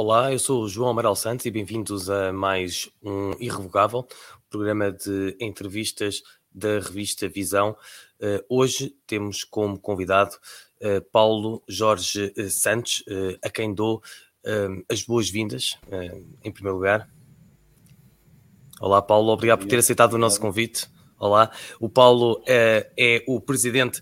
Olá, eu sou o João Amaral Santos e bem-vindos a mais um Irrevogável, programa de entrevistas da revista Visão. Uh, hoje temos como convidado uh, Paulo Jorge uh, Santos, a quem dou as boas-vindas, em primeiro lugar. Olá, Paulo, obrigado por ter aceitado o nosso convite. Olá, o Paulo é o presidente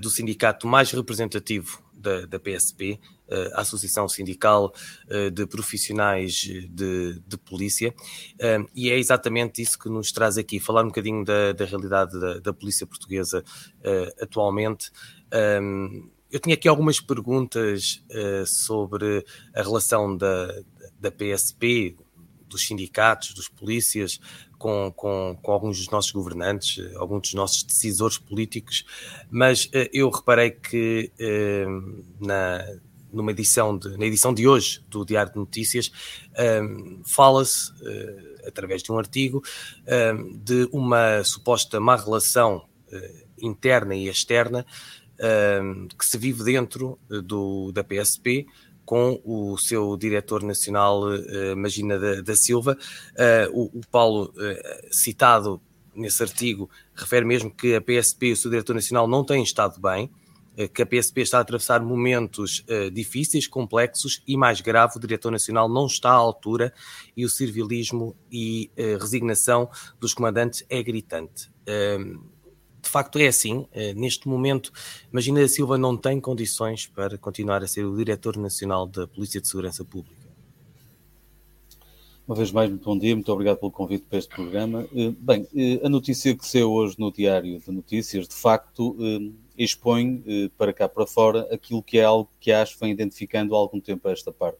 do sindicato mais representativo da, da PSP, eh, a Associação Sindical eh, de Profissionais de, de Polícia, eh, e é exatamente isso que nos traz aqui, falar um bocadinho da, da realidade da, da, Polícia Portuguesa atualmente. Eu tinha aqui algumas perguntas sobre a relação da, da PSP, dos sindicatos, dos polícias, com, com, com, alguns dos nossos governantes, alguns dos nossos decisores políticos, mas eu reparei que na, numa edição de, na edição de hoje do Diário de Notícias, fala-se, através de um artigo, de uma suposta má relação interna e externa que se vive dentro eh, do, da PSP com o seu diretor nacional, uh, Magina da, Silva. O, o, Paulo, citado nesse artigo, refere mesmo que a PSP e o seu diretor nacional não têm estado bem, eh, que a PSP está a atravessar momentos difíceis, complexos e, mais grave, o diretor nacional não está à altura e o servilismo e resignação dos comandantes é gritante. De facto é assim, neste momento, Magina da Silva não tem condições para continuar a ser o diretor nacional da Polícia de Segurança Pública. Uma vez mais, muito bom dia, muito obrigado pelo convite para este programa. Bem, a notícia que saiu hoje no Diário de Notícias, de facto, expõe eh, para cá para fora aquilo que é algo que acho vem identificando há algum tempo a esta parte.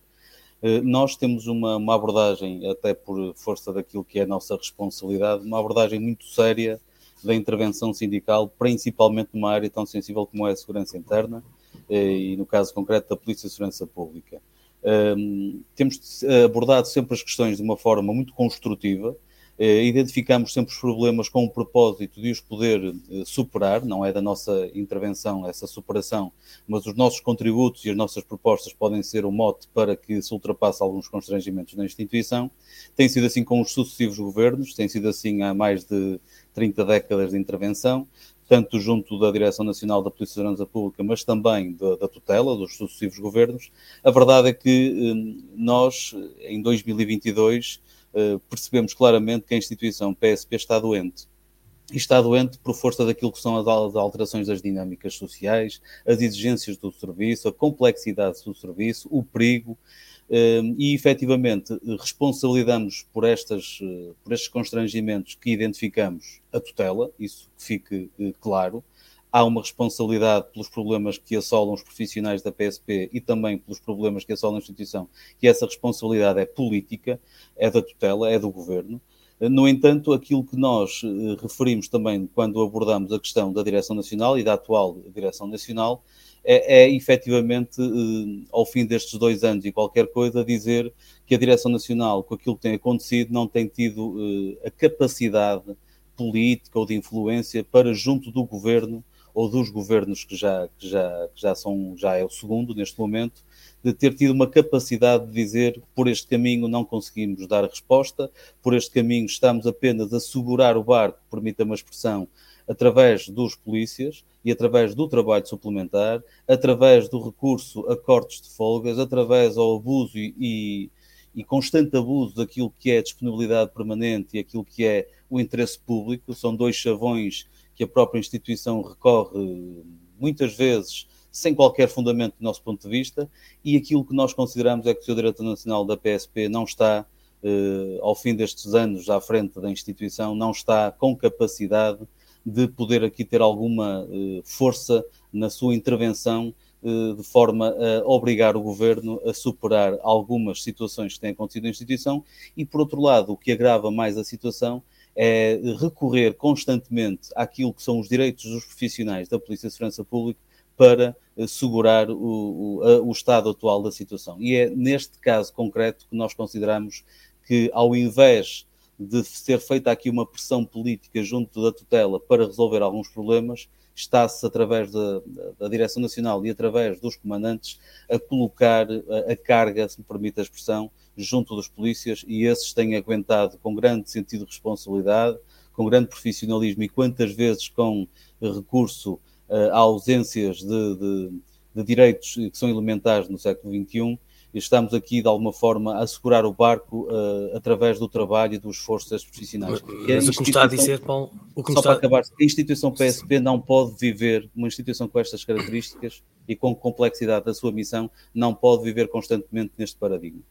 Eh, nós temos uma, uma, abordagem, até por força daquilo que é a nossa responsabilidade, uma abordagem muito séria da intervenção sindical, principalmente numa área tão sensível como é a segurança interna eh, e, no caso concreto, da Polícia de Segurança Pública. Um, temos abordado sempre as questões de uma forma muito construtiva, eh, identificamos sempre os problemas com o propósito de os poder eh, superar, não é da nossa intervenção essa superação, mas os nossos contributos e as nossas propostas podem ser o mote para que se ultrapasse alguns constrangimentos na instituição. Tem sido assim com os sucessivos governos, tem sido assim há mais de 30 décadas de intervenção, tanto junto da Direção Nacional da Polícia de Segurança Pública, mas também da, da, tutela dos sucessivos governos. A verdade é que eh, nós, em 2022, eh, percebemos claramente que a instituição PSP está doente. E está doente por força daquilo que são as alterações das dinâmicas sociais, as exigências do serviço, a complexidade do serviço, o perigo, eh, e efetivamente responsabilizamos por, estas, eh, por estes constrangimentos que identificamos a tutela, isso que fique claro, há uma responsabilidade pelos problemas que assolam os profissionais da PSP e também pelos problemas que assolam a instituição, e essa responsabilidade é política, é da tutela, é do governo. No entanto, aquilo que nós eh, referimos também quando abordamos a questão da Direção Nacional e da atual Direção Nacional é, é efetivamente, eh, ao fim destes dois anos e qualquer coisa, dizer que a Direção Nacional, com aquilo que tem acontecido, não tem tido eh, a capacidade política ou de influência para, junto do governo, ou dos governos que já, que já, que já são, já é o segundo neste momento, de ter tido uma capacidade de dizer por este caminho não conseguimos dar resposta, por este caminho estamos apenas a segurar o barco, permita-me a expressão, através dos polícias e através do trabalho suplementar, através do recurso a cortes de folgas, através ao abuso e, e, constante abuso daquilo que é disponibilidade permanente e aquilo que é o interesse público, são dois chavões que a própria instituição recorre muitas vezes sem qualquer fundamento do nosso ponto de vista, e aquilo que nós consideramos é que o. Diretor Nacional da PSP não está, eh, ao fim destes anos, à frente da instituição, não está com capacidade de poder aqui ter alguma eh, força na sua intervenção eh, de forma a obrigar o governo a superar algumas situações que têm acontecido na instituição e, por outro lado, o que agrava mais a situação é recorrer constantemente àquilo que são os direitos dos profissionais da Polícia de Segurança Pública para eh, segurar o, o, o, estado atual da situação. E é neste caso concreto que nós consideramos que, ao invés de ser feita aqui uma pressão política junto da tutela para resolver alguns problemas, está-se através da, da, Direção Nacional e através dos comandantes a colocar a, a, carga, se me permite a expressão, junto dos polícias e esses têm aguentado com grande sentido de responsabilidade, com grande profissionalismo e quantas vezes com recurso uh, a ausências de, de, de direitos que são elementares no século XXI estamos aqui de alguma forma a segurar o barco uh, através do trabalho e do esforço das profissionais. Mas, o que está a dizer, Paulo, o que só está... para acabar, a instituição PSP não pode viver, uma instituição com estas características e com complexidade da sua missão, não pode viver constantemente neste paradigma.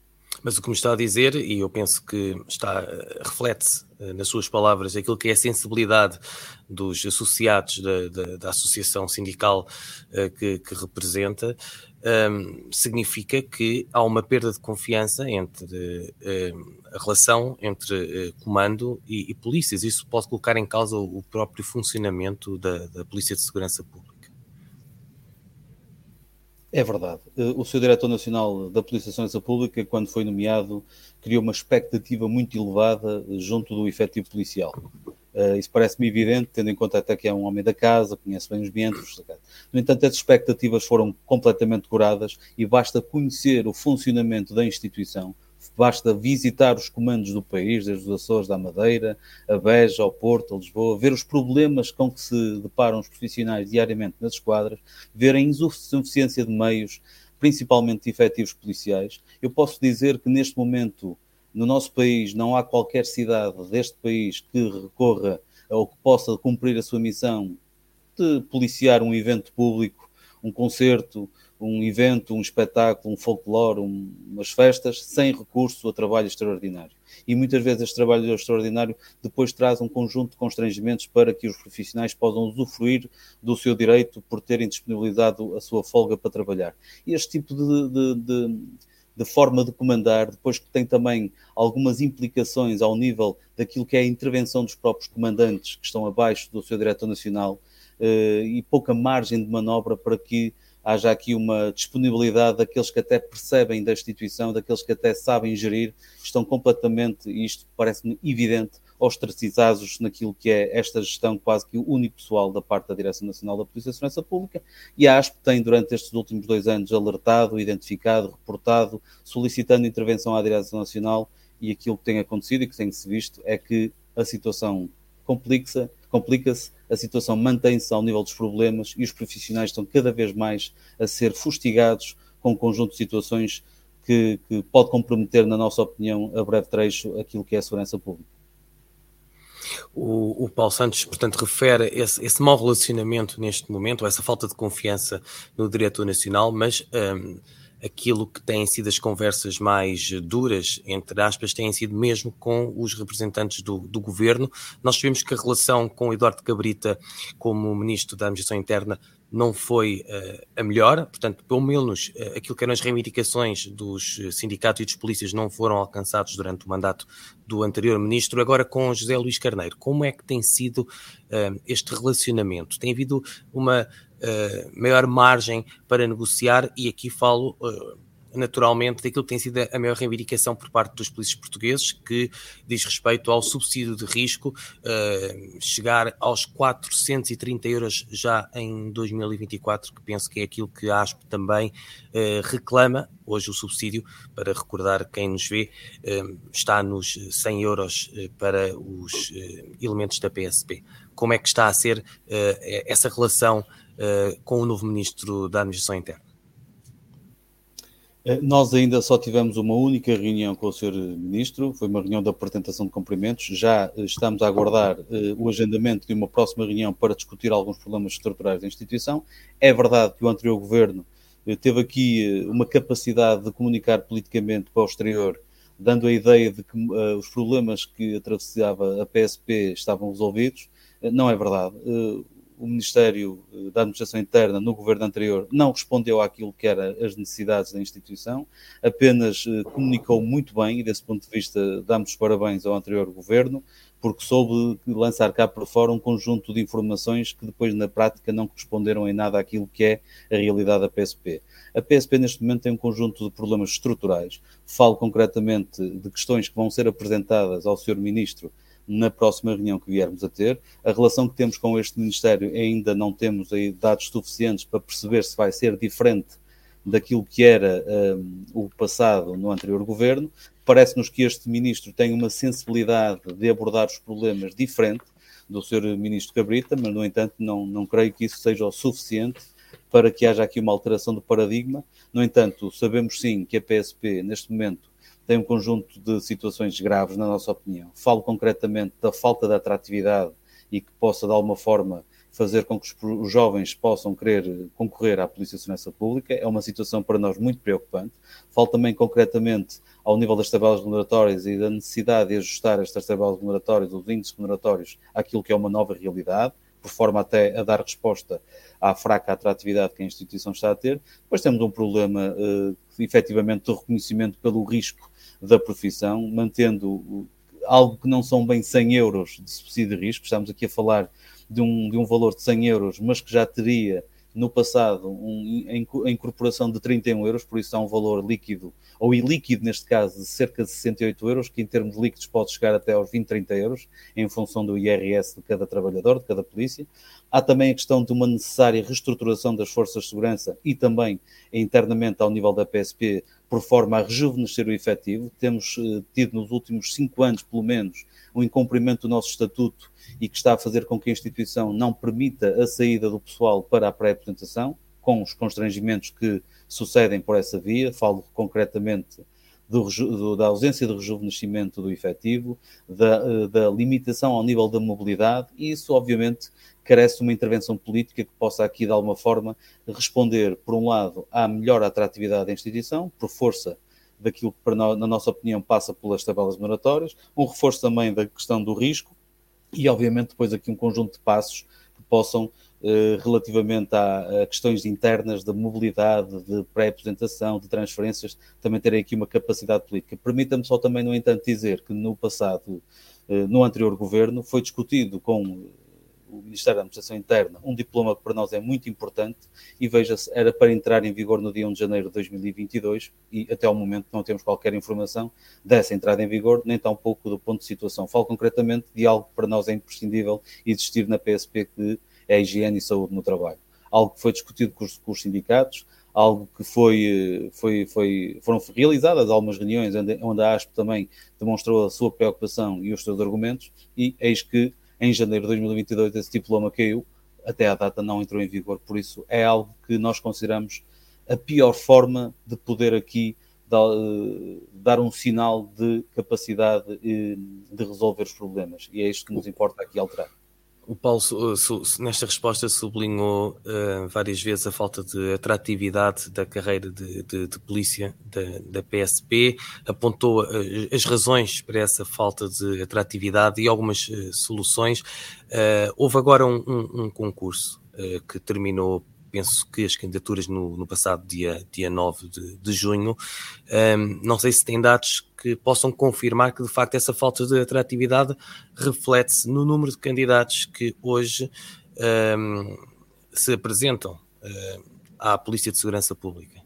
Mas o que me está a dizer, e eu penso que está reflete-se eh, nas suas palavras aquilo que é a sensibilidade dos associados da, da, da associação sindical uh, que, que, representa, um, significa que há uma perda de confiança entre uh, a relação entre uh, comando e, e, polícias. Isso pode colocar em causa o, o próprio funcionamento da, da Polícia de Segurança Pública. É verdade. O seu diretor nacional da Polícia de Segurança Pública, quando foi nomeado, criou uma expectativa muito elevada junto do efetivo policial. Uh, isso parece-me evidente, tendo em conta até que é um homem da casa, conhece bem os membros. No entanto, as expectativas foram completamente curadas e basta conhecer o funcionamento da instituição, basta visitar os comandos do país, desde os Açores da Madeira, a Beja, ao Porto, a Lisboa, ver os problemas com que se deparam os profissionais diariamente nas esquadras, ver a insuficiência de meios, principalmente de efetivos policiais. Eu posso dizer que neste momento no nosso país não há qualquer cidade deste país que recorra ou que possa cumprir a sua missão de policiar um evento público, um concerto, um evento, um espetáculo, um folclore, um, umas festas, sem recurso a trabalho extraordinário. E muitas vezes este trabalho extraordinário depois traz um conjunto de constrangimentos para que os profissionais possam usufruir do seu direito por terem disponibilizado a sua folga para trabalhar. E este tipo de, de, de de forma de comandar, depois que tem também algumas implicações ao nível daquilo que é a intervenção dos próprios comandantes que estão abaixo do seu diretor nacional eh, e pouca margem de manobra para que haja aqui uma disponibilidade daqueles que até percebem da instituição, daqueles que até sabem gerir, estão completamente, e isto parece-me evidente, ostracizados naquilo que é esta gestão quase que unipessoal da parte da Direção Nacional da Polícia de Segurança Pública. E a ASP tem durante estes últimos dois anos alertado, identificado, reportado, solicitando intervenção à Direção Nacional. E aquilo que tem acontecido e que tem-se visto é que a situação complica-se, complica-se, a situação mantém-se ao nível dos problemas e os profissionais estão cada vez mais a ser fustigados com um conjunto de situações que, que pode comprometer, na nossa opinião, a breve trecho, aquilo que é a segurança pública. O, o Paulo Santos, portanto, refere esse, esse mau relacionamento neste momento, essa falta de confiança no diretor nacional, mas um, aquilo que têm sido as conversas mais duras, entre aspas, têm sido mesmo com os representantes do, do governo. Nós sabemos que a relação com Eduardo Cabrita, como ministro da Administração Interna, não foi uh, a melhor, portanto, pelo menos uh, aquilo que eram as reivindicações dos sindicatos e dos polícias não foram alcançados durante o mandato do anterior ministro. Agora, com José Luís Carneiro, como é que tem sido uh, este relacionamento? Tem havido uma maior margem para negociar, e aqui falo naturalmente, daquilo que tem sido a maior reivindicação por parte dos polícias portugueses, que diz respeito ao subsídio de risco, uh, chegar aos 430 euros já em 2024, que penso que é aquilo que a ASP também uh, reclama. Hoje o subsídio, para recordar quem nos vê, uh, está nos 100 euros para os elementos da PSP. Como é que está a ser essa relação com o novo Ministro da Administração Interna? Eh, nós ainda só tivemos uma única reunião com o Sr. Ministro, foi uma reunião de apresentação de cumprimentos. Já eh, estamos a aguardar uh, o agendamento de uma próxima reunião para discutir alguns problemas estruturais da instituição. É verdade que o anterior governo uh, teve aqui uh, uma capacidade de comunicar politicamente para o exterior, dando a ideia de que os problemas que atravessava a PSP estavam resolvidos. não é verdade o Ministério eh, da Administração Interna no governo anterior não respondeu àquilo que eram as necessidades da instituição, apenas eh, comunicou muito bem e desse ponto de vista damos os parabéns ao anterior governo, porque soube lançar cá para fora um conjunto de informações que depois na prática não corresponderam em nada àquilo que é a realidade da PSP. A PSP neste momento tem um conjunto de problemas estruturais. Falo concretamente de questões que vão ser apresentadas ao Sr. Ministro na próxima reunião que viermos a ter. A relação que temos com este Ministério ainda não temos dados suficientes para perceber se vai ser diferente daquilo que era um, o passado no anterior governo. Parece-nos que este Ministro tem uma sensibilidade de abordar os problemas diferente do Sr. Ministro Cabrita, mas, no entanto, não, não creio que isso seja o suficiente para que haja aqui uma alteração do paradigma. No entanto, sabemos sim que a PSP, neste momento, tem um conjunto de situações graves, na nossa opinião. Falo concretamente da falta de atratividade e que possa, de alguma forma, fazer com que os jovens possam querer concorrer à Polícia de Segurança Pública. É uma situação para nós muito preocupante. Falo também concretamente ao nível das tabelas remuneratórias e da necessidade de ajustar estas tabelas remuneratórias, os índices remuneratórios, àquilo que é uma nova realidade, por forma até a dar resposta à fraca atratividade que a instituição está a ter. Depois temos um problema, uh, efetivamente, de reconhecimento pelo risco da profissão, mantendo algo que não são bem 100 euros de subsídio de risco, estamos aqui a falar de um, de um valor de 100 euros, mas que já teria no passado um, a incorporação de 31 euros, por isso é um valor líquido, ou ilíquido neste caso, de cerca de 68 euros, que em termos líquidos pode chegar até aos 20, 30 euros, em função do IRS de cada trabalhador, de cada polícia. Há também a questão de uma necessária reestruturação das forças de segurança e também internamente ao nível da PSP, por forma a rejuvenescer o efetivo. Temos eh, tido nos últimos cinco anos, pelo menos, um incumprimento do nosso estatuto e que está a fazer com que a instituição não permita a saída do pessoal para a pré-apresentação, com os constrangimentos que sucedem por essa via. Falo concretamente do, do, da ausência de rejuvenescimento do efetivo, da, eh, da, limitação ao nível da mobilidade, e isso, obviamente, carece de uma intervenção política que possa aqui, de alguma forma, responder, por um lado, à melhor atratividade da instituição, por força daquilo que, na nossa opinião, passa pelas tabelas moratórias, um reforço também da questão do risco e, obviamente, depois aqui um conjunto de passos que possam, relativamente a, a, questões internas de mobilidade, de pré-apresentação, de transferências, também terem aqui uma capacidade política. Permita-me só também, no entanto, dizer que no passado, eh, no anterior governo, foi discutido com o Ministério da Administração Interna, um diploma que para nós é muito importante e veja-se, era para entrar em vigor no dia 1 de janeiro de 2022 e até ao momento não temos qualquer informação dessa entrada em vigor, nem tão pouco do ponto de situação. Falo concretamente de algo que para nós é imprescindível existir na PSP, que é a higiene e saúde no trabalho. Algo que foi discutido com os, com os sindicatos, algo que foi, foi, foi, foram realizadas algumas reuniões onde, onde a ASP também demonstrou a sua preocupação e os seus argumentos, e eis que em janeiro de 2022 esse diploma caiu, até à data não entrou em vigor, por isso é algo que nós consideramos a pior forma de poder aqui eh, dar um sinal de capacidade eh, de resolver os problemas, e é isto que nos importa aqui alterar. O Paulo, nesta resposta, sublinhou uh, várias vezes a falta de atratividade da carreira de, de, de polícia da, da, PSP, apontou uh, as razões para essa falta de atratividade e algumas uh, soluções. houve agora um, um, um concurso que terminou penso que as candidaturas no, no passado dia, dia 9 de, de junho. Um, não sei se tem dados que possam confirmar que de facto essa falta de atratividade reflete-se no número de candidatos que hoje um, se apresentam uh, à Polícia de Segurança Pública.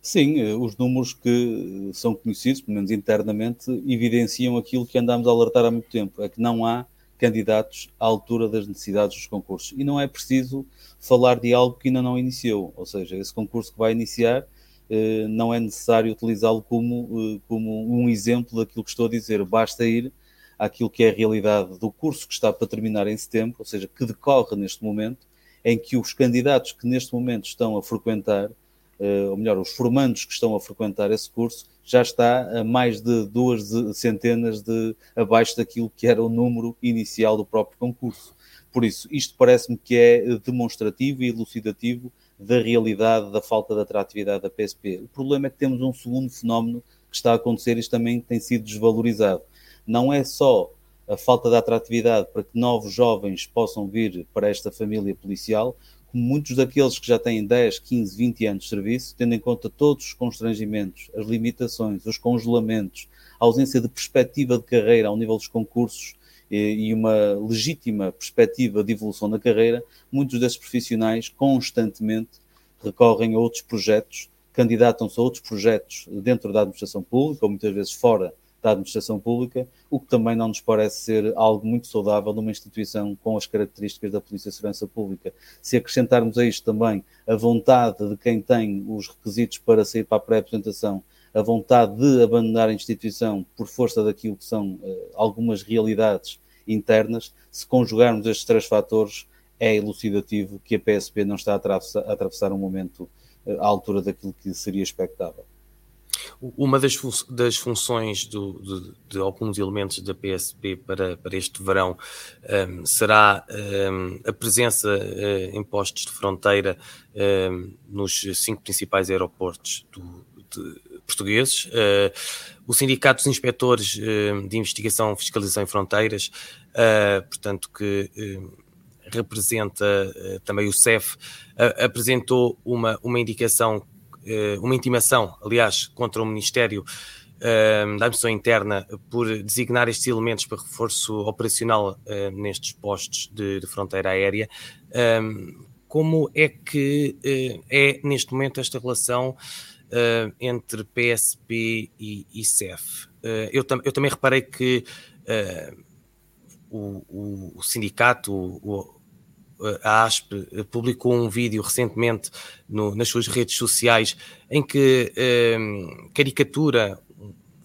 Sim, eh, os números que são conhecidos, pelo menos internamente, evidenciam aquilo que andamos a alertar há muito tempo: é que não há candidatos à altura das necessidades dos concursos. E não é preciso falar de algo que ainda não iniciou, ou seja, esse concurso que vai iniciar eh, não é necessário utilizá-lo como, eh, como um exemplo daquilo que estou a dizer, basta ir àquilo que é a realidade do curso que está para terminar em setembro, ou seja, que decorre neste momento, em que os candidatos que neste momento estão a frequentar, ou melhor, os formandos que estão a frequentar esse curso, já está a mais de duas centenas de abaixo daquilo que era o número inicial do próprio concurso. Por isso, isto parece-me que é demonstrativo e elucidativo da realidade da falta de atratividade da PSP. O problema é que temos um segundo fenómeno que está a acontecer e isto também tem sido desvalorizado. Não é só a falta de atratividade para que novos jovens possam vir para esta família policial, muitos daqueles que já têm 10, 15, 20 anos de serviço, tendo em conta todos os constrangimentos, as limitações, os congelamentos, a ausência de perspectiva de carreira ao nível dos concursos e uma legítima perspectiva de evolução na carreira, muitos desses profissionais constantemente recorrem a outros projetos, candidatam-se a outros projetos dentro da administração pública ou muitas vezes fora da administração pública, o que também não nos parece ser algo muito saudável numa instituição com as características da Polícia de Segurança Pública. Se acrescentarmos a isto também a vontade de quem tem os requisitos para sair para a pré-apresentação, a vontade de abandonar a instituição por força daquilo que são uh, algumas realidades internas, se conjugarmos estes três fatores, é elucidativo que a PSP não está a atravessar, a atravessar um momento uh, à altura daquilo que seria expectável. Uma das, fun das funções do, de, de, alguns elementos da PSP para, para este verão um, será um, a presença uh, em postos de fronteira um, nos cinco principais aeroportos do, de, portugueses. Uh, o Sindicato dos Inspectores uh, de Investigação, Fiscalização e Fronteiras, uh, portanto, que representa também o CEF, apresentou uma, uma indicação eh, uma intimação, aliás, contra o Ministério eh, da Administração Interna por designar estes elementos para reforço operacional eh, nestes postos de, de fronteira aérea. como é que é neste momento esta relação entre PSP e, e CEF? eu, tam eu, também reparei que o, o, o, sindicato, o, a ASP publicou um vídeo recentemente no, nas suas redes sociais em que um, caricatura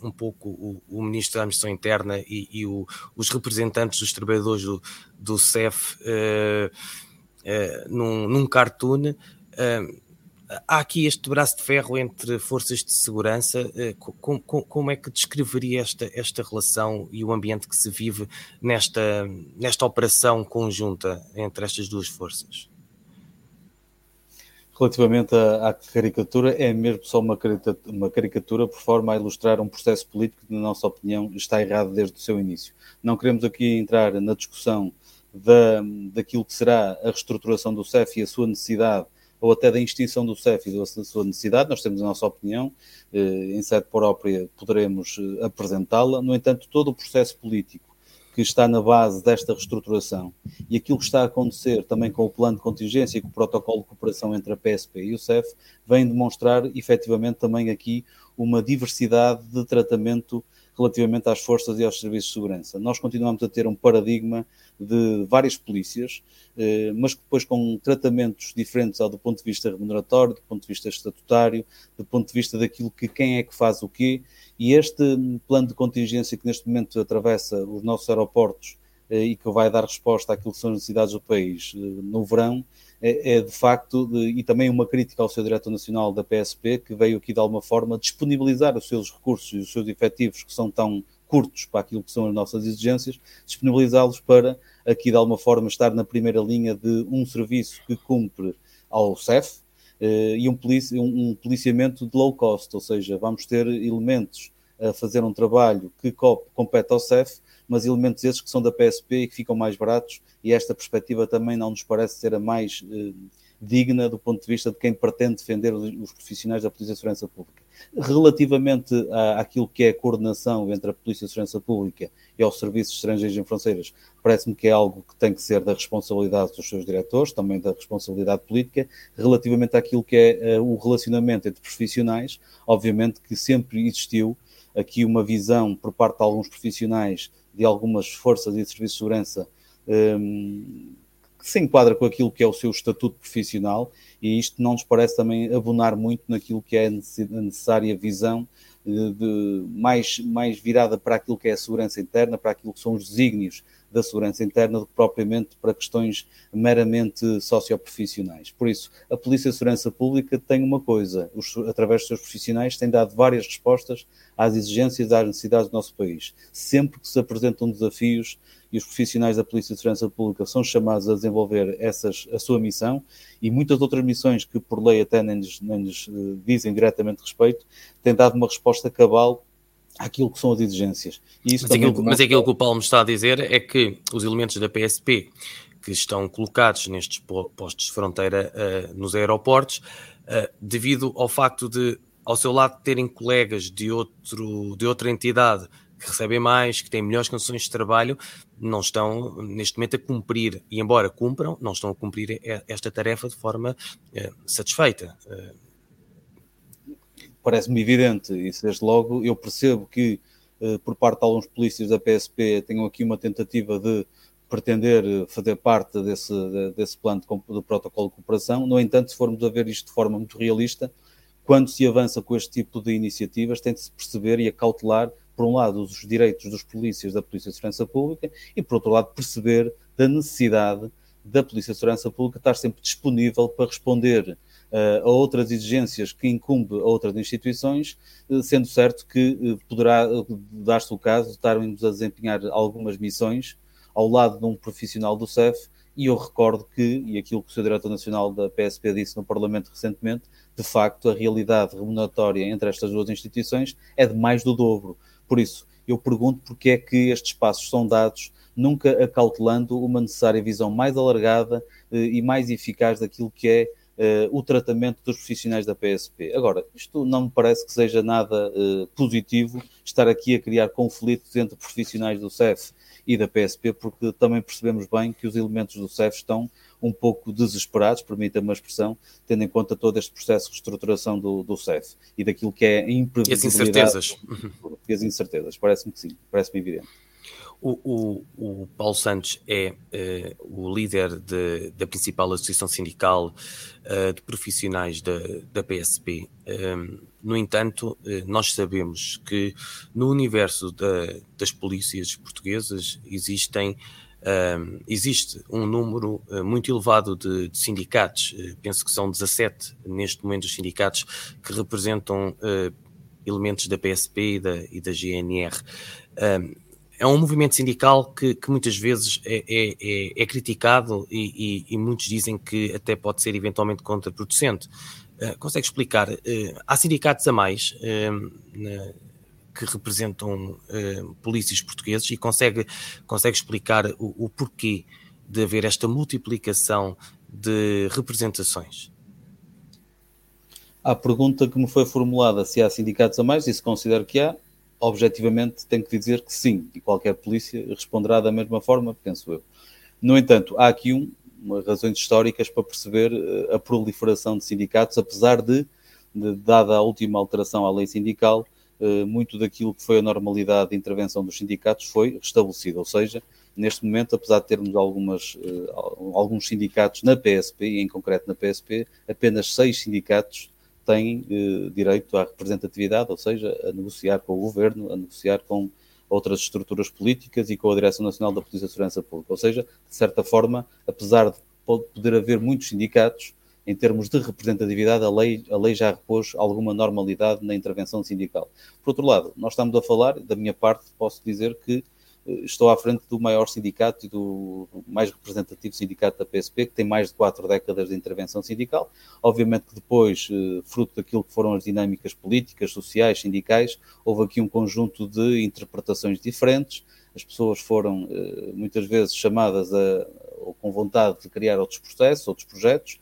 um pouco o, o, Ministro da Administração Interna e, e o, os representantes dos trabalhadores do, do CEF uh, uh, num, num cartoon. Uh, há aqui este braço de ferro entre forças de segurança. Eh, como, é que descreveria esta, esta relação e o ambiente que se vive nesta, nesta operação conjunta entre estas duas forças? Relativamente à, à caricatura, é mesmo só uma caricatura, uma caricatura por forma a ilustrar um processo político que, na nossa opinião, está errado desde o seu início. Não queremos aqui entrar na discussão da, daquilo que será a reestruturação do CEF e a sua necessidade ou até da extinção do CEF e da sua necessidade, nós temos a nossa opinião, eh, em sede própria poderemos eh, apresentá-la. No entanto, todo o processo político que está na base desta reestruturação e aquilo que está a acontecer também com o plano de contingência e com o protocolo de cooperação entre a PSP e o CEF, vem demonstrar efetivamente também aqui uma diversidade de tratamento relativamente às forças e aos serviços de segurança. Nós continuamos a ter um paradigma de várias polícias, eh, mas depois com tratamentos diferentes do ponto de vista remuneratório, do ponto de vista estatutário, do ponto de vista daquilo que quem é que faz o quê, e este plano de contingência que neste momento atravessa os nossos aeroportos eh, e que vai dar resposta àquilo que são as necessidades do país eh, no verão, é, é de facto, de, e também uma crítica ao seu diretor nacional da PSP, que veio aqui de alguma forma disponibilizar os seus recursos e os seus efetivos, que são tão curtos para aquilo que são as nossas exigências, disponibilizá-los para aqui de alguma forma estar na primeira linha de um serviço que cumpre ao CEF eh, e um, polici um, policiamento de low cost, ou seja, vamos ter elementos a fazer um trabalho que compete ao CEF, mas elementos esses que são da PSP e que ficam mais baratos, e esta perspectiva também não nos parece ser a mais eh, digna do ponto de vista de quem pretende defender os, profissionais da Polícia de Segurança Pública. Relativamente à, àquilo que é a coordenação entre a Polícia de Segurança Pública e aos serviços estrangeiros em fronteiras, parece-me que é algo que tem que ser da responsabilidade dos seus diretores, também da responsabilidade política. Relativamente àquilo que é uh, o relacionamento entre profissionais, obviamente que sempre existiu aqui uma visão por parte de alguns profissionais de algumas forças e serviços de segurança um, que se enquadra com aquilo que é o seu estatuto profissional e isto não nos parece também abonar muito naquilo que é a necessária visão de, de, mais, mais virada para aquilo que é a segurança interna, para aquilo que são os desígnios da segurança interna do que propriamente para questões meramente socioprofissionais. Por isso, a Polícia de Segurança Pública tem uma coisa, os, através dos seus profissionais, tem dado várias respostas às exigências, às necessidades do nosso país. Sempre que se apresentam desafios e os profissionais da Polícia de Segurança Pública são chamados a desenvolver essas, a sua missão e muitas outras missões que por lei até nem lhes, nem lhes uh, dizem diretamente respeito, têm dado uma resposta cabal àquilo que são as exigências. mas, aquilo, demonstra... mas aquilo que o Paulo me está a dizer é que os elementos da PSP que estão colocados nestes postos de fronteira uh, nos aeroportos, uh, devido ao facto de, ao seu lado, terem colegas de, outro, de outra entidade que recebem mais, que têm melhores condições de trabalho, não estão neste momento a cumprir, e embora cumpram, não estão a cumprir esta tarefa de forma uh, satisfeita. Parece-me evidente, isso desde logo eu percebo que por parte de alguns polícias da PSP tenham aqui uma tentativa de pretender fazer parte desse, desse plano de, de protocolo de cooperação. No entanto, se formos a ver isto de forma muito realista, quando se avança com este tipo de iniciativas, tem de se perceber e acautelar, por um lado, os direitos dos polícias da Polícia de Segurança Pública e, por outro lado, perceber da necessidade da Polícia de Segurança Pública estar sempre disponível para responder a outras exigências que incumbe a outras instituições, uh, sendo certo que uh, poderá dar-se o caso de estarmos a desempenhar algumas missões ao lado de um profissional do CEF, e eu recordo que, e aquilo que o Sr. Diretor Nacional da PSP disse no Parlamento recentemente, de facto a realidade remuneratória entre estas duas instituições é de mais do dobro. Por isso, eu pergunto porque é que estes passos são dados, nunca acautelando uma necessária visão mais alargada eh, e mais eficaz daquilo que é Uh, o tratamento dos profissionais da PSP. Agora, isto não me parece que seja nada uh, positivo estar aqui a criar conflitos entre profissionais do CEF e da PSP, porque também percebemos bem que os elementos do CEF estão um pouco desesperados, permita-me uma expressão, tendo em conta todo este processo de reestruturação do, do CEF e daquilo que é a imprevisibilidade. E as incertezas. E as incertezas, parece-me que sim, parece-me evidente. O, o, o, Paulo Santos é uh, o líder de, da principal associação sindical uh, de profissionais da, da PSP. Um, ehm, no entanto, uh, nós sabemos que no universo da, das polícias portuguesas existem um, ehm, existe um número muito elevado de, de sindicatos, penso que são 17 neste momento os sindicatos que representam elementos da PSP e da, e da GNR. Um, ehm, é um movimento sindical que, que muitas vezes é, é, é, é criticado e, e, e, muitos dizem que até pode ser eventualmente contraproducente. Uh, consegue explicar? Uh, há sindicatos a mais na, que representam polícias portugueses e consegue, consegue explicar o, o porquê de haver esta multiplicação de representações? A pergunta que me foi formulada se há sindicatos a mais, e se considero que há, objetivamente tenho que dizer que sim, e qualquer polícia responderá da mesma forma, penso eu. No entanto, há aqui um, razões históricas para perceber uh, a proliferação de sindicatos, apesar de, de, dada a última alteração à lei sindical, uh, muito daquilo que foi a normalidade de intervenção dos sindicatos foi restabelecido, ou seja, neste momento, apesar de termos algumas, uh, alguns sindicatos na PSP, e em concreto na PSP, apenas seis sindicatos têm eh, direito à representatividade, ou seja, a negociar com o governo, a negociar com outras estruturas políticas e com a Direção Nacional da Polícia de Segurança Pública. Ou seja, de certa forma, apesar de poder haver muitos sindicatos, em termos de representatividade, a lei, a lei já repôs alguma normalidade na intervenção sindical. Por outro lado, nós estamos a falar, da minha parte, posso dizer que estou à frente do maior sindicato e do mais representativo sindicato da PSP, que tem mais de quatro décadas de intervenção sindical. Obviamente que depois, eh, fruto daquilo que foram as dinâmicas políticas, sociais, sindicais, houve aqui um conjunto de interpretações diferentes. As pessoas foram eh, muitas vezes chamadas a, ou com vontade de criar outros processos, outros projetos.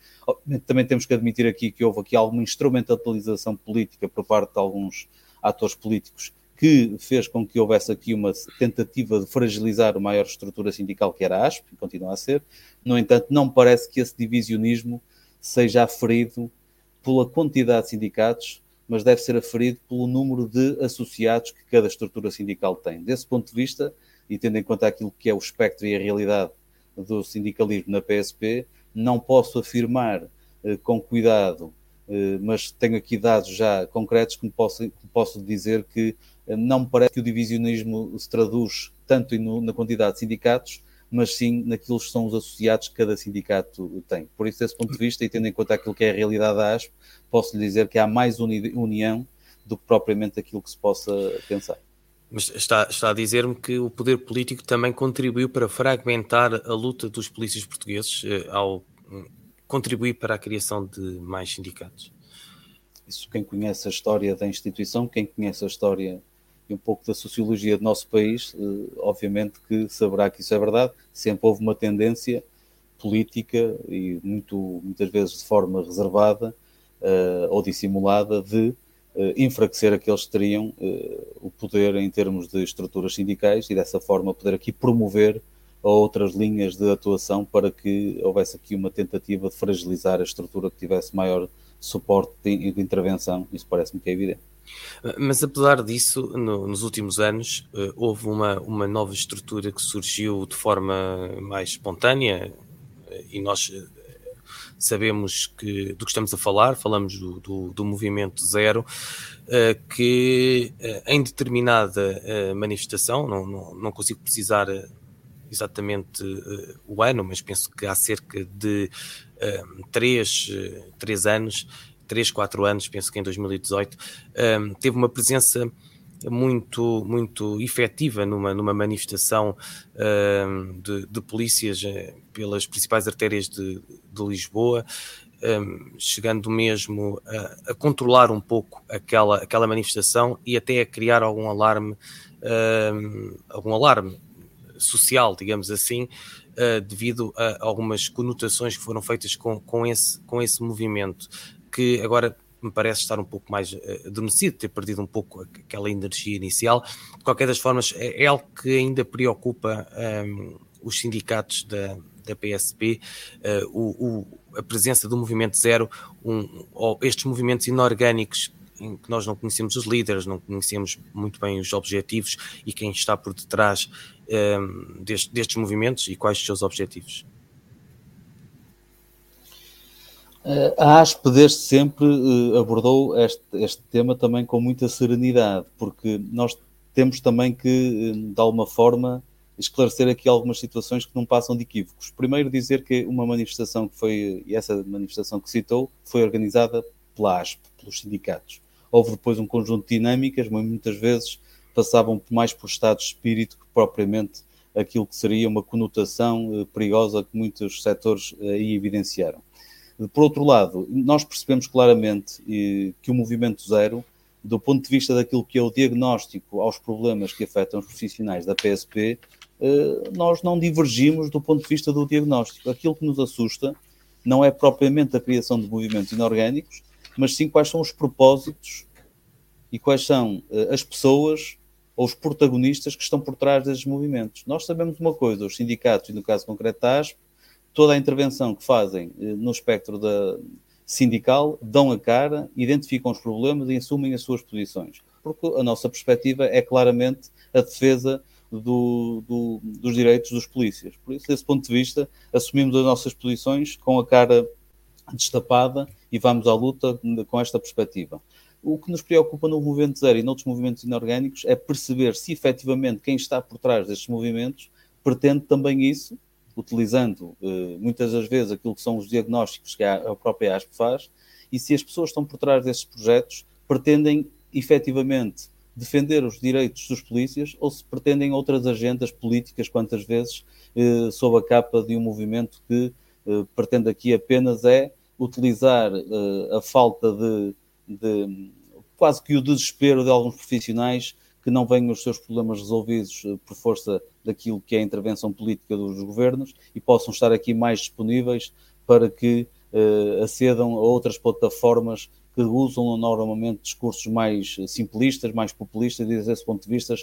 Também temos que admitir aqui que houve aqui alguma instrumentalização política por parte de alguns atores políticos que fez com que houvesse aqui uma tentativa de fragilizar a maior estrutura sindical que era a ASP, e continua a ser. No entanto, não parece que esse divisionismo seja aferido pela quantidade de sindicatos, mas deve ser aferido pelo número de associados que cada estrutura sindical tem. Desse ponto de vista, e tendo em conta aquilo que é o espectro e a realidade do sindicalismo na PSP, não posso afirmar eh, com cuidado, eh, mas tenho aqui dados já concretos que posso, que posso dizer que não me parece que o divisionismo se traduz tanto no, na quantidade de sindicatos, mas sim naquilo que são os associados que cada sindicato tem. Por isso, desse ponto de vista, e tendo em conta aquilo que é a realidade da ASP, posso lhe dizer que há mais uni união do que propriamente aquilo que se possa pensar. Mas está, está a dizer-me que o poder político também contribuiu para fragmentar a luta dos polícias portugueses eh, ao hum, contribuir para a criação de mais sindicatos. Isso, quem conhece a história da instituição, quem conhece a história e um pouco da sociologia do nosso país, eh, obviamente que saberá que isso é verdade. Sempre houve uma tendência política e muito, muitas vezes de forma reservada uh, ou dissimulada de uh, enfraquecer aqueles que teriam uh, o poder em termos de estruturas sindicais e dessa forma poder aqui promover outras linhas de atuação para que houvesse aqui uma tentativa de fragilizar a estrutura que tivesse maior suporte de, de intervenção. Isso parece-me que é evidente. Mas apesar disso, no, nos últimos anos, uh, houve uma, uma nova estrutura que surgiu de forma mais espontânea uh, e nós uh, sabemos que, do que estamos a falar, falamos do, do, do movimento zero, que em determinada manifestação, não, não, não, consigo precisar exatamente o ano, mas penso que há cerca de três, três anos, 3, 4 anos, penso que em 2018, um, teve uma presença muito, muito efetiva numa, numa manifestação um, de, de, polícias eh, pelas principais artérias de, de Lisboa, um, chegando mesmo a, a, controlar um pouco aquela, aquela manifestação e até a criar algum alarme, um, algum alarme social, digamos assim, uh, devido a algumas conotações que foram feitas com, com, esse, com esse movimento que agora me parece estar um pouco mais uh, adormecido, ter perdido um pouco aquela energia inicial. De qualquer das formas, é, é algo que ainda preocupa um, ehm, os sindicatos da, da PSP, uh, eh, o, o, a presença do movimento zero, um, ou estes movimentos inorgânicos em que nós não conhecemos os líderes, não conhecemos muito bem os objetivos e quem está por detrás um, ehm, destes, destes movimentos e quais os seus objetivos. Eh, a ASP desde sempre eh, abordou este, este, tema também com muita serenidade, porque nós temos também que, eh, de alguma forma, esclarecer aqui algumas situações que não passam de equívocos. Primeiro dizer que uma manifestação que foi, e essa manifestação que citou, foi organizada pela ASP, pelos sindicatos. Houve depois um conjunto de dinâmicas, mas muitas vezes passavam mais por estado de espírito que propriamente aquilo que seria uma conotação perigosa que muitos setores aí evidenciaram. Por outro lado, nós percebemos claramente que o movimento zero, do ponto de vista daquilo que é o diagnóstico aos problemas que afetam os profissionais da PSP, eh, nós não divergimos do ponto de vista do diagnóstico. Aquilo que nos assusta não é propriamente a criação de movimentos inorgânicos, mas sim quais são os propósitos e quais são eh, as pessoas ou os protagonistas que estão por trás desses movimentos. Nós sabemos uma coisa, os sindicatos, e no caso concreto da ASP, toda a intervenção que fazem eh, no espectro da sindical dão a cara, identificam os problemas e assumem as suas posições. Porque a nossa perspectiva é claramente a defesa do, do, dos direitos dos polícias. Por isso, desse ponto de vista, assumimos as nossas posições com a cara destapada e vamos à luta com esta perspectiva. O que nos preocupa no movimento zero e noutros movimentos inorgânicos é perceber se efetivamente quem está por trás destes movimentos pretende também isso utilizando uh, muitas das vezes aquilo que são os diagnósticos que a, própria ASP faz, e se as pessoas que estão por trás desses projetos pretendem efetivamente defender os direitos dos polícias ou se pretendem outras agendas políticas, quantas vezes, uh, sob a capa de um movimento que uh, pretende aqui apenas é utilizar a falta de, de quase que o desespero de alguns profissionais que não venham os seus problemas resolvidos eh, por força daquilo que é a intervenção política dos governos e possam estar aqui mais disponíveis para que uh, acedam a outras plataformas que usam normalmente discursos mais simplistas, mais populistas e desde esse ponto de vista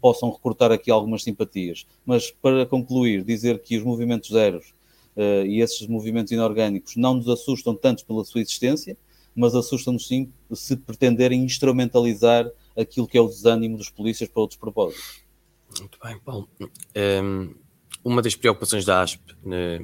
possam recrutar aqui algumas simpatias. Mas para concluir, dizer que os movimentos zeros uh, e esses movimentos inorgânicos não nos assustam tanto pela sua existência, mas assustam-nos sim se pretenderem instrumentalizar aquilo que é o desânimo dos polícias para outros propósitos. Muito bem, Paulo. Um, uma das preocupações da ASP, né,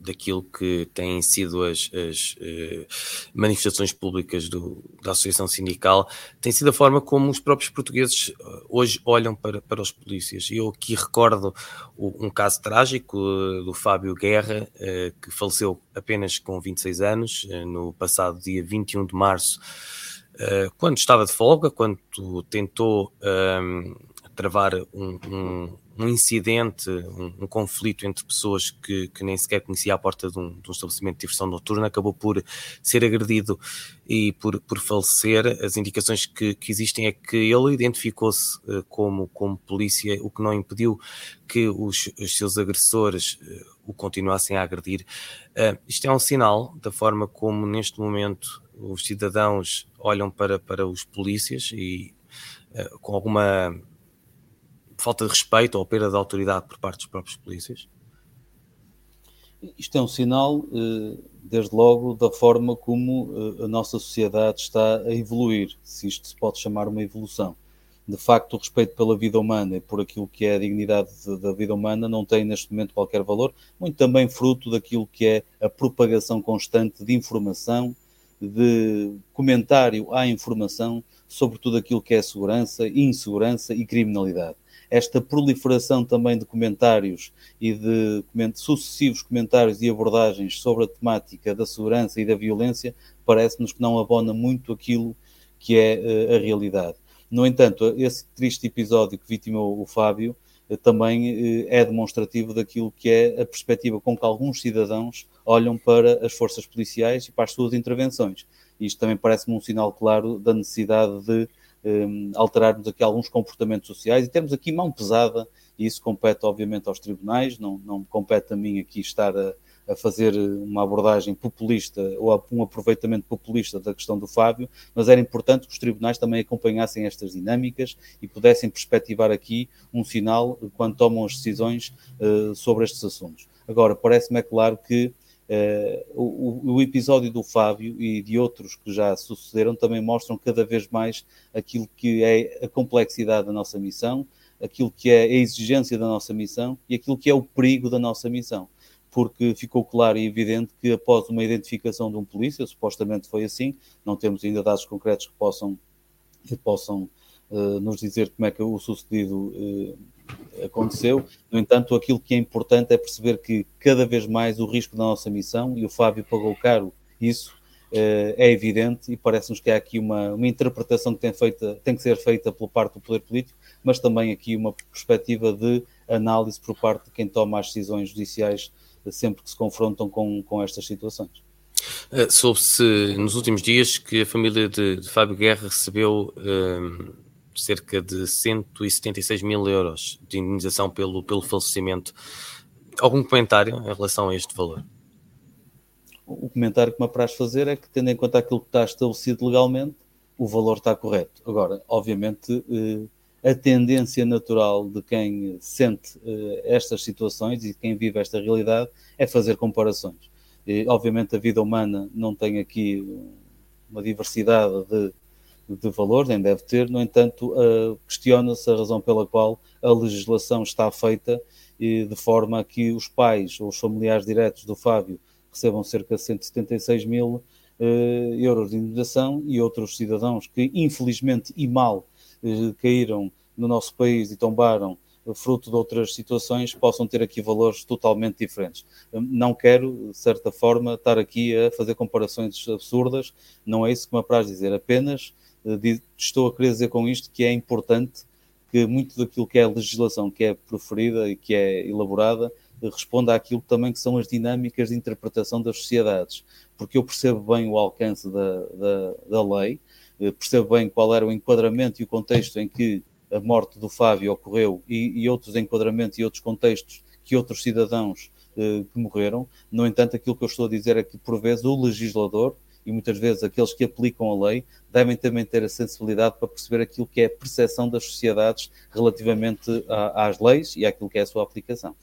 daquilo que têm sido as, as uh, manifestações públicas do, da Associação Sindical, tem sido a forma como os próprios portugueses uh, hoje olham para, para os polícias. Eu aqui recordo o, um caso trágico uh, do Fábio Guerra, que faleceu apenas com 26 anos, no passado dia 21 de março eh, quando estava de folga, quando tentou um, ehm, travar um, um, um incidente, um, conflito entre pessoas que, que, nem sequer conhecia a porta de um, de estabelecimento de diversão noturna, acabou por ser agredido e por, por falecer. As indicações que, que existem é que ele identificou-se uh, como, como polícia, o que não impediu que os, os seus agressores uh, o continuassem a agredir. Uh, isto é um sinal da forma como, neste momento, os cidadãos olham para, para os polícias e uh, com alguma falta de respeito ou perda de autoridade por parte dos próprios polícias? Isto é um sinal uh, desde logo da forma como a nossa sociedade está a evoluir, se isto se pode chamar uma evolução. De facto, o respeito pela vida humana e por aquilo que é a dignidade da vida humana não tem neste momento qualquer valor, muito também fruto daquilo que é a propagação constante de informação, de comentário à informação sobre tudo aquilo que é segurança, insegurança e criminalidade esta proliferação também de comentários e de sucessivos comentários e abordagens sobre a temática da segurança e da violência parece-nos que não abona muito aquilo que é uh, a realidade. No entanto, esse triste episódio que vitimou o Fábio também uh, é demonstrativo daquilo que é a perspectiva com que alguns cidadãos olham para as forças policiais e para as suas intervenções. Isto também parece-me um sinal claro da necessidade de um, alterarmos aqui alguns comportamentos sociais e temos aqui mão pesada, e isso compete obviamente aos tribunais, não, não compete a mim aqui estar a, a fazer uma abordagem populista ou um aproveitamento populista da questão do Fábio, mas era importante que os tribunais também acompanhassem estas dinâmicas e pudessem perspectivar aqui um sinal quando tomam as decisões uh, sobre estes assuntos. Agora, parece-me é claro que Uh, o, o, episódio do Fábio e de outros que já sucederam também mostram cada vez mais aquilo que é a complexidade da nossa missão, aquilo que é a exigência da nossa missão e aquilo que é o perigo da nossa missão. Porque ficou claro e evidente que após uma identificação de um polícia, supostamente foi assim, não temos ainda dados concretos que possam, que possam uh, nos dizer como é que o sucedido uh, aconteceu. No entanto, aquilo que é importante é perceber que cada vez mais o risco da nossa missão, e o Fábio pagou caro isso, eh, é evidente e parece-nos que há aqui uma, uma interpretação que tem, feita, tem que ser feita por parte do poder político, mas também aqui uma perspectiva de análise por parte de quem toma as decisões judiciais sempre que se confrontam com, com estas situações. Uh, Soube-se nos últimos dias que a família de, de Fábio Guerra recebeu uh, cerca de 176 mil euros de indenização pelo, pelo falecimento. Algum comentário em relação a este valor? O comentário que me apraz fazer é que, tendo em conta aquilo que está estabelecido legalmente, o valor está correto. Agora, obviamente, eh, a tendência natural de quem sente eh, estas situações e quem vive esta realidade é fazer comparações. E, obviamente, a vida humana não tem aqui uma diversidade de de valor, nem deve ter, no entanto, uh, questiona-se a razão pela qual a legislação está feita e de forma a que os pais ou os familiares diretos do Fábio recebam cerca de 176 mil uh, euros de indenização e outros cidadãos que, infelizmente e mal, uh, caíram no nosso país e tombaram fruto de outras situações, possam ter aqui valores totalmente diferentes. Não quero, de certa forma, estar aqui a fazer comparações absurdas, não é isso que me apraz dizer, apenas estou a querer dizer com isto que é importante que muito daquilo que é a legislação que é proferida e que é elaborada responda àquilo também que são as dinâmicas de interpretação das sociedades, porque eu percebo bem o alcance da, da, da lei, eh, percebo bem qual era o enquadramento e o contexto em que a morte do Fábio ocorreu e, e outros enquadramentos e outros contextos que outros cidadãos eh, que morreram. No entanto, aquilo que eu estou a dizer é que, por vezes, o legislador e muitas vezes aqueles que aplicam a lei devem também ter a sensibilidade para perceber aquilo que é a percepção das sociedades relativamente a, às leis e àquilo que é a sua aplicação.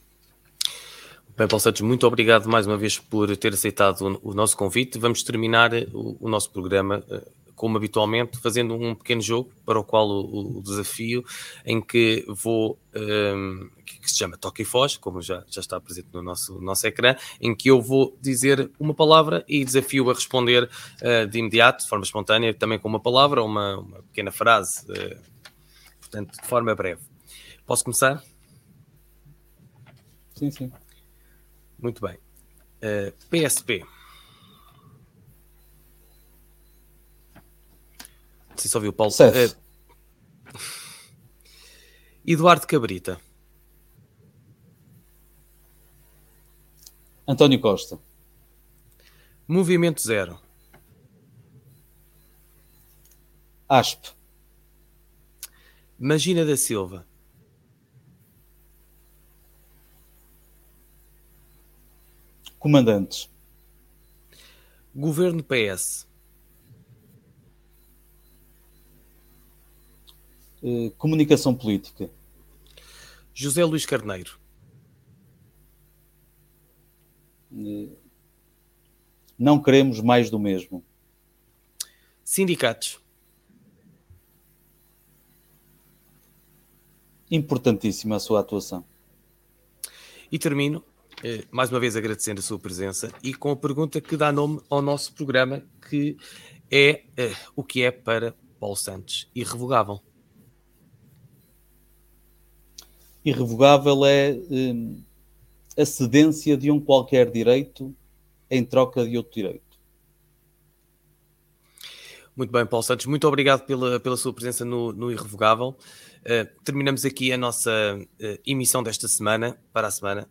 Bem, Paulo Santos, muito obrigado mais uma vez por ter aceitado o, nosso convite. Vamos terminar o, o nosso programa eh, como habitualmente, fazendo um pequeno jogo para o qual o, o desafio, em que vou, um, que se chama Toque e Foz, como já, já está presente no nosso, nosso ecrã, em que eu vou dizer uma palavra e desafio a responder uh, de imediato, de forma espontânea, também com uma palavra ou uma, uma pequena frase, uh, portanto, de forma breve. Posso começar? Sim, sim. Muito bem. Uh, PSP. Se só o Paulo. Uh, Eduardo Cabrita. António Costa. Movimento Zero. Asp. Magina da Silva. Comandantes. Governo PS. Eh, comunicação política. José Luís Carneiro. Eh, não queremos mais do mesmo. Sindicatos. Importantíssima a sua atuação. E termino, eh, mais uma vez agradecendo a sua presença e com a pergunta que dá nome ao nosso programa, que é o que é para Paulo Santos irrevogável? Irrevogável é hum, a cedência de um qualquer direito em troca de outro direito. Muito bem, Paulo Santos, muito obrigado pela, pela sua presença no, no Irrevogável. Uh, terminamos aqui a nossa uh, emissão desta semana. Para a semana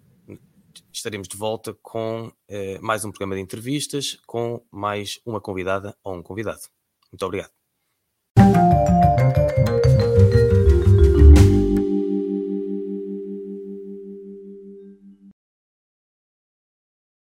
estaremos de volta com uh, mais um programa de entrevistas, com mais uma convidada ou um convidado. Muito obrigado.